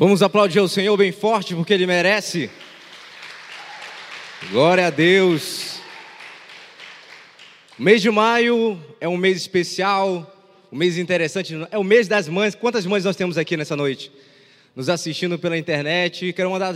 Vamos aplaudir o Senhor bem forte, porque Ele merece. Glória a Deus. O mês de maio é um mês especial, um mês interessante, é o mês das mães. Quantas mães nós temos aqui nessa noite? Nos assistindo pela internet. Quero mandar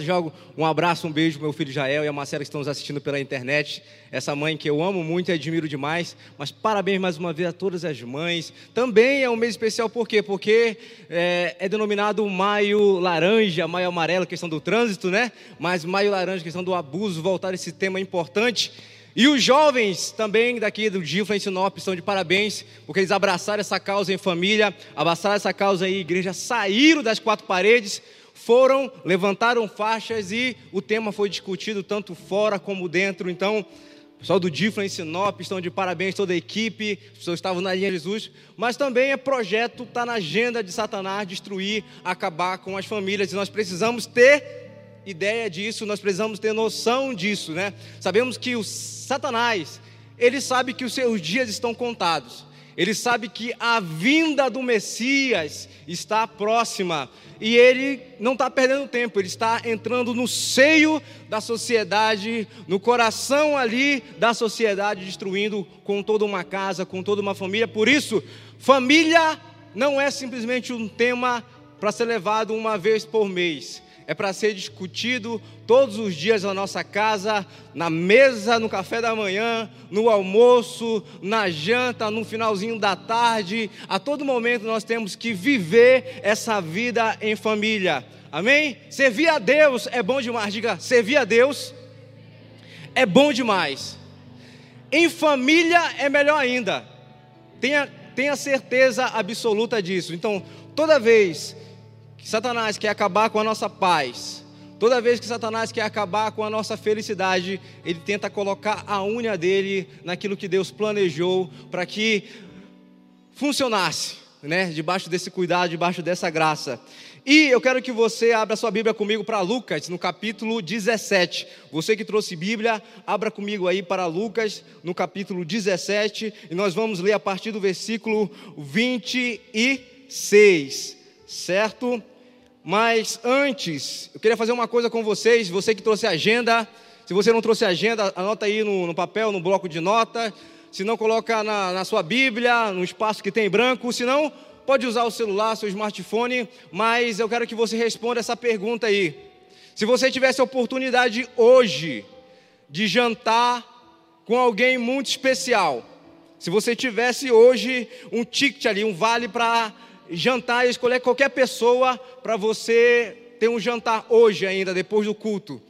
um abraço, um beijo para meu filho Jael e a Marcela que estão nos assistindo pela internet. Essa mãe que eu amo muito e admiro demais. Mas parabéns mais uma vez a todas as mães. Também é um mês especial, por quê? Porque é, é denominado Maio Laranja, Maio Amarelo, questão do trânsito, né? Mas Maio Laranja, questão do abuso, voltar esse tema importante. E os jovens também daqui do Gifla em Sinop estão de parabéns, porque eles abraçaram essa causa em família, abraçaram essa causa em igreja, saíram das quatro paredes, foram, levantaram faixas e o tema foi discutido tanto fora como dentro. Então, o pessoal do Gifla em Sinop estão de parabéns, toda a equipe, as pessoas estavam na linha de Jesus, mas também é projeto, está na agenda de Satanás destruir, acabar com as famílias, e nós precisamos ter ideia disso, nós precisamos ter noção disso, né? Sabemos que o Satanás, ele sabe que os seus dias estão contados. Ele sabe que a vinda do Messias está próxima e ele não está perdendo tempo, ele está entrando no seio da sociedade, no coração ali da sociedade, destruindo com toda uma casa, com toda uma família. Por isso, família não é simplesmente um tema para ser levado uma vez por mês é para ser discutido todos os dias na nossa casa, na mesa, no café da manhã, no almoço, na janta, no finalzinho da tarde. A todo momento nós temos que viver essa vida em família. Amém? Servir a Deus é bom demais. Diga, servir a Deus é bom demais. Em família é melhor ainda. Tenha, tenha certeza absoluta disso. Então, toda vez que Satanás quer acabar com a nossa paz, toda vez que Satanás quer acabar com a nossa felicidade, ele tenta colocar a unha dele naquilo que Deus planejou para que funcionasse, né? Debaixo desse cuidado, debaixo dessa graça. E eu quero que você abra sua Bíblia comigo para Lucas, no capítulo 17. Você que trouxe Bíblia, abra comigo aí para Lucas, no capítulo 17, e nós vamos ler a partir do versículo 26, certo? Mas antes, eu queria fazer uma coisa com vocês. Você que trouxe agenda, se você não trouxe agenda, anota aí no, no papel, no bloco de nota. Se não, coloca na, na sua Bíblia, no espaço que tem branco. Se não, pode usar o celular, seu smartphone. Mas eu quero que você responda essa pergunta aí. Se você tivesse a oportunidade hoje de jantar com alguém muito especial, se você tivesse hoje um ticket ali, um vale para jantar e escolher qualquer pessoa para você ter um jantar hoje ainda, depois do culto.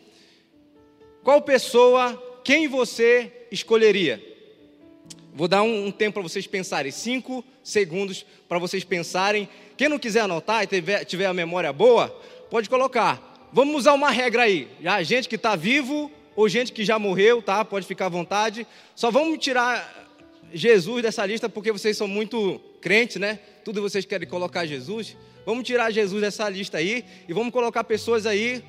Qual pessoa, quem você escolheria? Vou dar um, um tempo para vocês pensarem, cinco segundos para vocês pensarem. Quem não quiser anotar e tiver, tiver a memória boa, pode colocar. Vamos usar uma regra aí. Já gente que está vivo ou gente que já morreu, tá? Pode ficar à vontade. Só vamos tirar Jesus dessa lista porque vocês são muito crentes, né? Tudo vocês querem colocar Jesus. Vamos tirar Jesus dessa lista aí e vamos colocar pessoas aí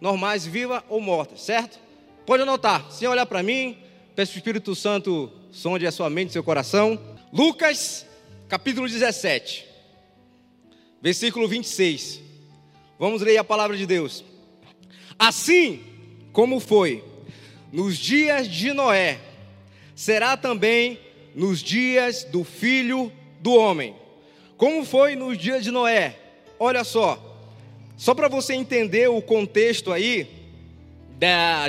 normais, vivas ou mortas, certo? Pode anotar, sem olhar para mim, peço o Espírito Santo sonde a sua mente seu coração. Lucas, capítulo 17, versículo 26. Vamos ler a palavra de Deus. Assim como foi nos dias de Noé, será também nos dias do filho do homem. Como foi nos dias de Noé? Olha só, só para você entender o contexto aí,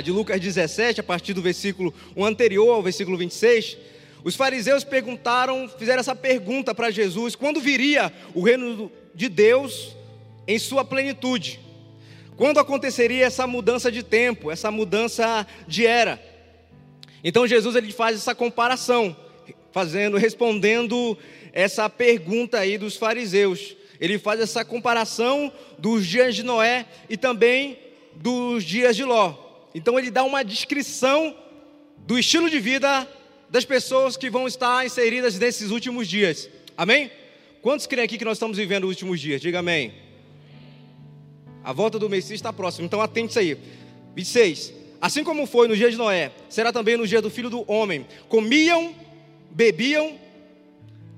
de Lucas 17, a partir do versículo o anterior ao versículo 26, os fariseus perguntaram, fizeram essa pergunta para Jesus: quando viria o reino de Deus em sua plenitude? Quando aconteceria essa mudança de tempo, essa mudança de era? Então Jesus ele faz essa comparação fazendo, respondendo essa pergunta aí dos fariseus. Ele faz essa comparação dos dias de Noé e também dos dias de Ló. Então ele dá uma descrição do estilo de vida das pessoas que vão estar inseridas nesses últimos dias. Amém? Quantos creem aqui que nós estamos vivendo os últimos dias? Diga amém. A volta do Messias está próxima, então atente aí. 26. Assim como foi no dia de Noé, será também no dia do filho do homem. Comiam bebiam,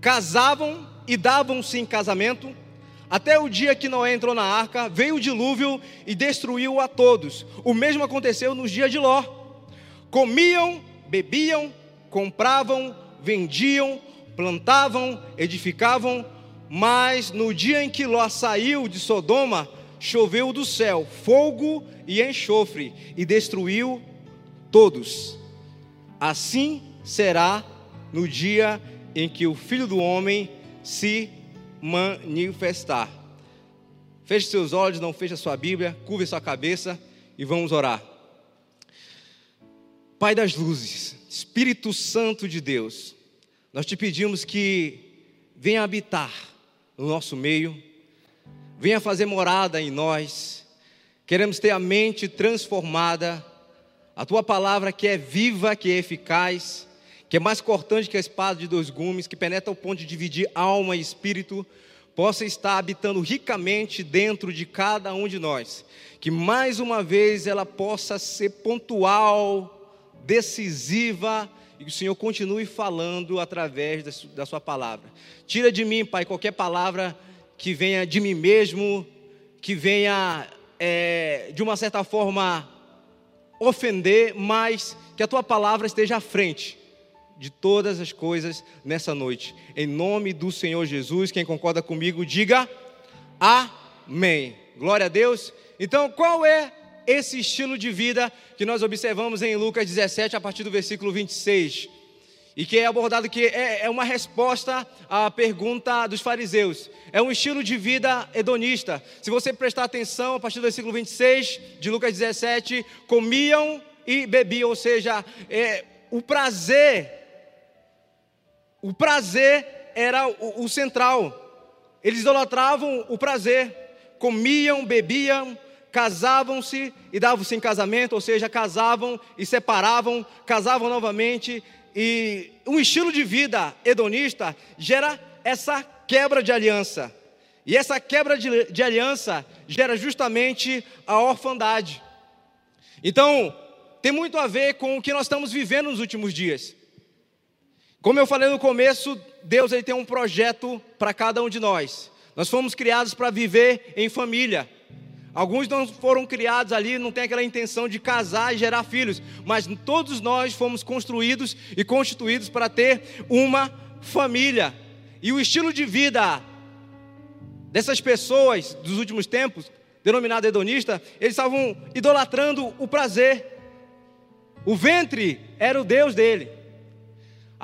casavam e davam-se em casamento, até o dia que Noé entrou na arca, veio o dilúvio e destruiu a todos. O mesmo aconteceu nos dias de Ló. Comiam, bebiam, compravam, vendiam, plantavam, edificavam, mas no dia em que Ló saiu de Sodoma, choveu do céu fogo e enxofre e destruiu todos. Assim será no dia em que o Filho do Homem se manifestar. Feche seus olhos, não feche a sua Bíblia, curve sua cabeça e vamos orar. Pai das luzes, Espírito Santo de Deus, nós te pedimos que venha habitar no nosso meio, venha fazer morada em nós. Queremos ter a mente transformada, a tua palavra que é viva, que é eficaz, que é mais cortante que a espada de dois gumes, que penetra ao ponto de dividir alma e espírito, possa estar habitando ricamente dentro de cada um de nós. Que mais uma vez ela possa ser pontual, decisiva, e que o Senhor continue falando através da Sua palavra. Tira de mim, Pai, qualquer palavra que venha de mim mesmo, que venha é, de uma certa forma ofender, mas que a Tua palavra esteja à frente de todas as coisas nessa noite. Em nome do Senhor Jesus, quem concorda comigo, diga amém. Glória a Deus. Então, qual é esse estilo de vida que nós observamos em Lucas 17, a partir do versículo 26? E que é abordado que é, é uma resposta à pergunta dos fariseus. É um estilo de vida hedonista. Se você prestar atenção, a partir do versículo 26 de Lucas 17, comiam e bebiam, ou seja, é, o prazer o prazer era o, o central. Eles idolatravam o prazer. Comiam, bebiam, casavam-se e davam-se em casamento, ou seja, casavam e separavam, casavam novamente. E um estilo de vida hedonista gera essa quebra de aliança. E essa quebra de, de aliança gera justamente a orfandade. Então, tem muito a ver com o que nós estamos vivendo nos últimos dias. Como eu falei no começo, Deus ele tem um projeto para cada um de nós. Nós fomos criados para viver em família. Alguns não foram criados ali, não tem aquela intenção de casar e gerar filhos, mas todos nós fomos construídos e constituídos para ter uma família. E o estilo de vida dessas pessoas dos últimos tempos, denominado hedonista, eles estavam idolatrando o prazer. O ventre era o Deus dele.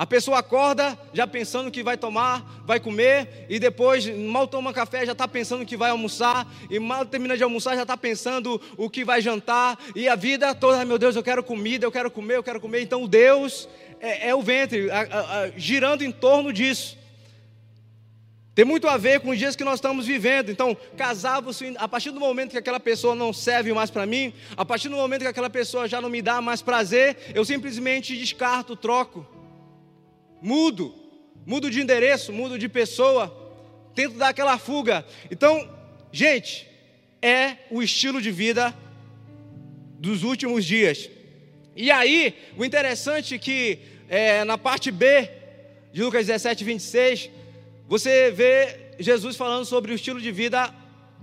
A pessoa acorda já pensando que vai tomar, vai comer, e depois mal toma café, já está pensando que vai almoçar, e mal termina de almoçar, já está pensando o que vai jantar, e a vida toda, meu Deus, eu quero comida, eu quero comer, eu quero comer. Então Deus é, é o ventre, a, a, a, girando em torno disso. Tem muito a ver com os dias que nós estamos vivendo. Então, casava-se, a partir do momento que aquela pessoa não serve mais para mim, a partir do momento que aquela pessoa já não me dá mais prazer, eu simplesmente descarto, troco mudo, mudo de endereço, mudo de pessoa, tento dar aquela fuga. Então, gente, é o estilo de vida dos últimos dias. E aí, o interessante é que é, na parte B de Lucas 17, 26, você vê Jesus falando sobre o estilo de vida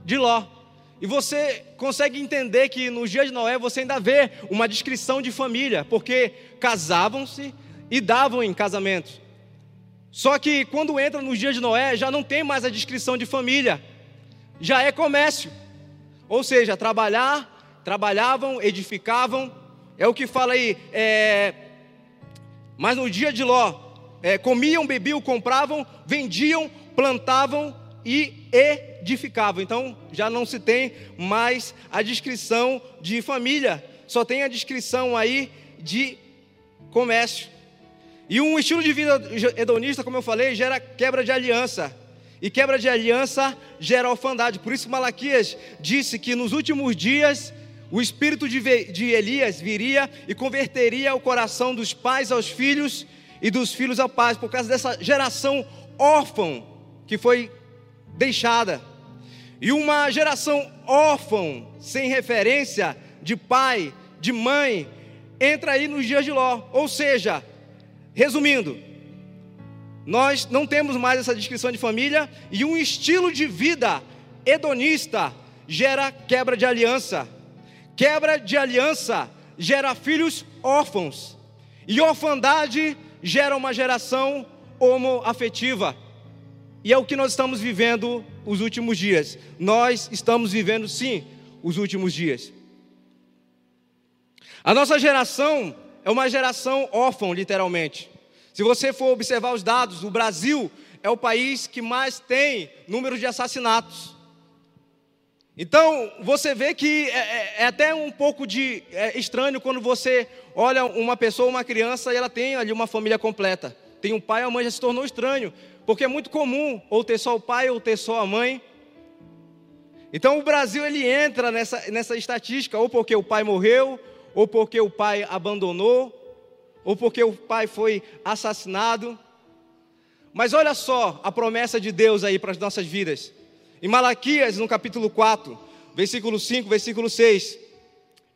de Ló. E você consegue entender que nos dias de Noé você ainda vê uma descrição de família, porque casavam-se, e davam em casamento. Só que quando entra nos dias de Noé, já não tem mais a descrição de família, já é comércio. Ou seja, trabalhar, trabalhavam, edificavam, é o que fala aí. É, mas no dia de Ló, é, comiam, bebiam, compravam, vendiam, plantavam e edificavam. Então já não se tem mais a descrição de família, só tem a descrição aí de comércio. E um estilo de vida hedonista, como eu falei, gera quebra de aliança. E quebra de aliança gera orfandade. Por isso Malaquias disse que nos últimos dias o espírito de, Elias viria e converteria o coração dos pais aos filhos e dos filhos aos pais, por causa dessa geração órfã que foi deixada. E uma geração órfã, sem referência de pai, de mãe, entra aí nos dias de Ló. Ou seja, Resumindo, Nós não temos mais essa descrição de família e um estilo de vida hedonista gera quebra de aliança. Quebra de aliança gera filhos órfãos. E orfandade gera uma geração homoafetiva. E é o que nós estamos vivendo os últimos dias. Nós estamos vivendo, sim, os últimos dias. A nossa geração é uma geração órfã, literalmente. Se você for observar os dados, o Brasil é o país que mais tem número de assassinatos. Então, você vê que é, é, é até um pouco de é estranho quando você olha uma pessoa, uma criança, e ela tem ali uma família completa. Tem um pai, a mãe já se tornou estranho, porque é muito comum ou ter só o pai ou ter só a mãe. Então, o Brasil ele entra nessa, nessa estatística, ou porque o pai morreu, ou porque o pai abandonou, ou porque o pai foi assassinado. Mas olha só a promessa de Deus aí para as nossas vidas. Em Malaquias, no capítulo 4, versículo 5, versículo 6.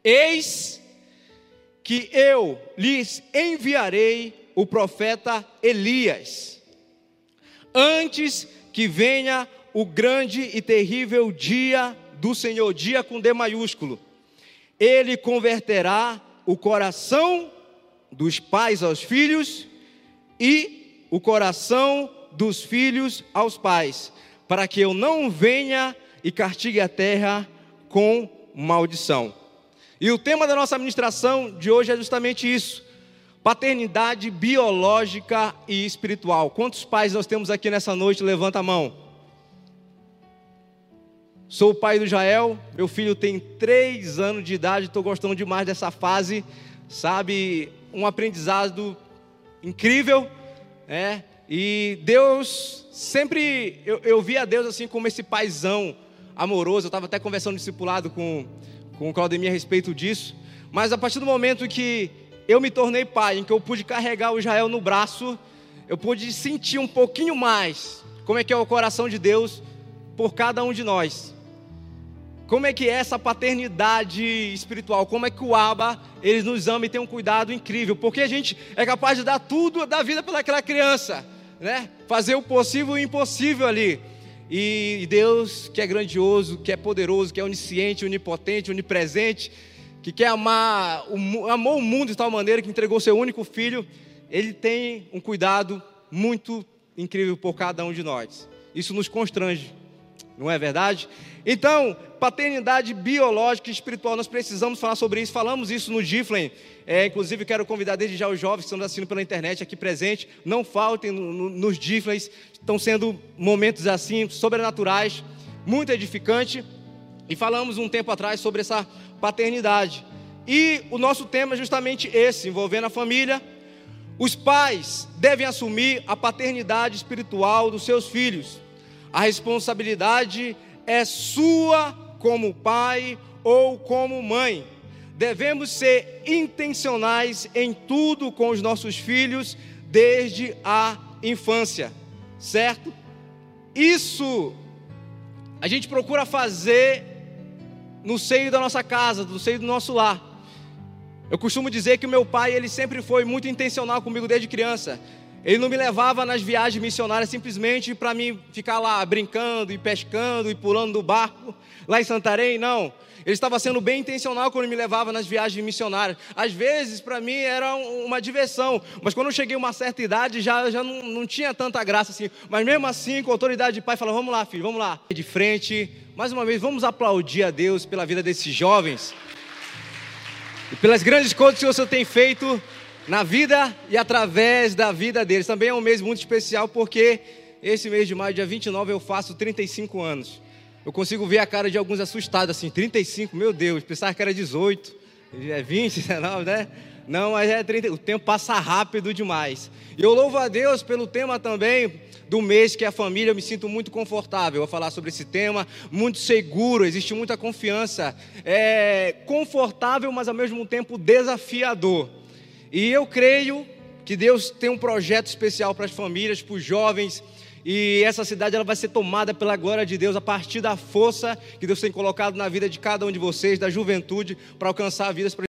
Eis que eu lhes enviarei o profeta Elias, antes que venha o grande e terrível dia do Senhor, dia com D maiúsculo ele converterá o coração dos pais aos filhos e o coração dos filhos aos pais, para que eu não venha e castigue a terra com maldição. E o tema da nossa administração de hoje é justamente isso: paternidade biológica e espiritual. Quantos pais nós temos aqui nessa noite? Levanta a mão. Sou o pai do Jael, meu filho tem três anos de idade, estou gostando demais dessa fase, sabe? Um aprendizado incrível, né? E Deus, sempre, eu, eu via Deus assim como esse paizão amoroso, eu estava até conversando discipulado com, com o Claudemir a respeito disso, mas a partir do momento que eu me tornei pai, em que eu pude carregar o Jael no braço, eu pude sentir um pouquinho mais como é que é o coração de Deus por cada um de nós. Como é que é essa paternidade espiritual? Como é que o Aba, eles nos ama e tem um cuidado incrível? Porque a gente é capaz de dar tudo da vida pelaquela criança, né? Fazer o possível e o impossível ali. E Deus, que é grandioso, que é poderoso, que é onisciente, onipotente, onipresente, que quer amar, amou o mundo de tal maneira que entregou seu único filho, ele tem um cuidado muito incrível por cada um de nós. Isso nos constrange, não é verdade? Então, paternidade biológica e espiritual, nós precisamos falar sobre isso. Falamos isso no Giflen. É, inclusive, quero convidar desde já os jovens que estão assistindo pela internet aqui presente. Não faltem no, no, nos Giflens. Estão sendo momentos assim, sobrenaturais, muito edificante. E falamos um tempo atrás sobre essa paternidade. E o nosso tema é justamente esse, envolvendo a família. Os pais devem assumir a paternidade espiritual dos seus filhos. A responsabilidade é sua como pai ou como mãe. Devemos ser intencionais em tudo com os nossos filhos desde a infância, certo? Isso a gente procura fazer no seio da nossa casa, no seio do nosso lar. Eu costumo dizer que o meu pai, ele sempre foi muito intencional comigo desde criança. Ele não me levava nas viagens missionárias simplesmente para mim ficar lá brincando e pescando e pulando do barco lá em Santarém, não. Ele estava sendo bem intencional quando me levava nas viagens missionárias. Às vezes, para mim, era uma diversão, mas quando eu cheguei a uma certa idade, já, já não, não tinha tanta graça assim. Mas mesmo assim, com autoridade de pai, falava: vamos lá, filho, vamos lá. De frente, mais uma vez, vamos aplaudir a Deus pela vida desses jovens e pelas grandes coisas que o Senhor tem feito na vida e através da vida deles. Também é um mês muito especial porque esse mês de maio, dia 29, eu faço 35 anos. Eu consigo ver a cara de alguns assustados assim, 35, meu Deus, pensava que era 18, é 20, 19, né? Não, mas é 30, o tempo passa rápido demais. E eu louvo a Deus pelo tema também do mês que é a família, eu me sinto muito confortável a falar sobre esse tema, muito seguro, existe muita confiança. É confortável, mas ao mesmo tempo desafiador. E eu creio que Deus tem um projeto especial para as famílias, para os jovens, e essa cidade ela vai ser tomada pela glória de Deus a partir da força que Deus tem colocado na vida de cada um de vocês, da juventude, para alcançar vidas.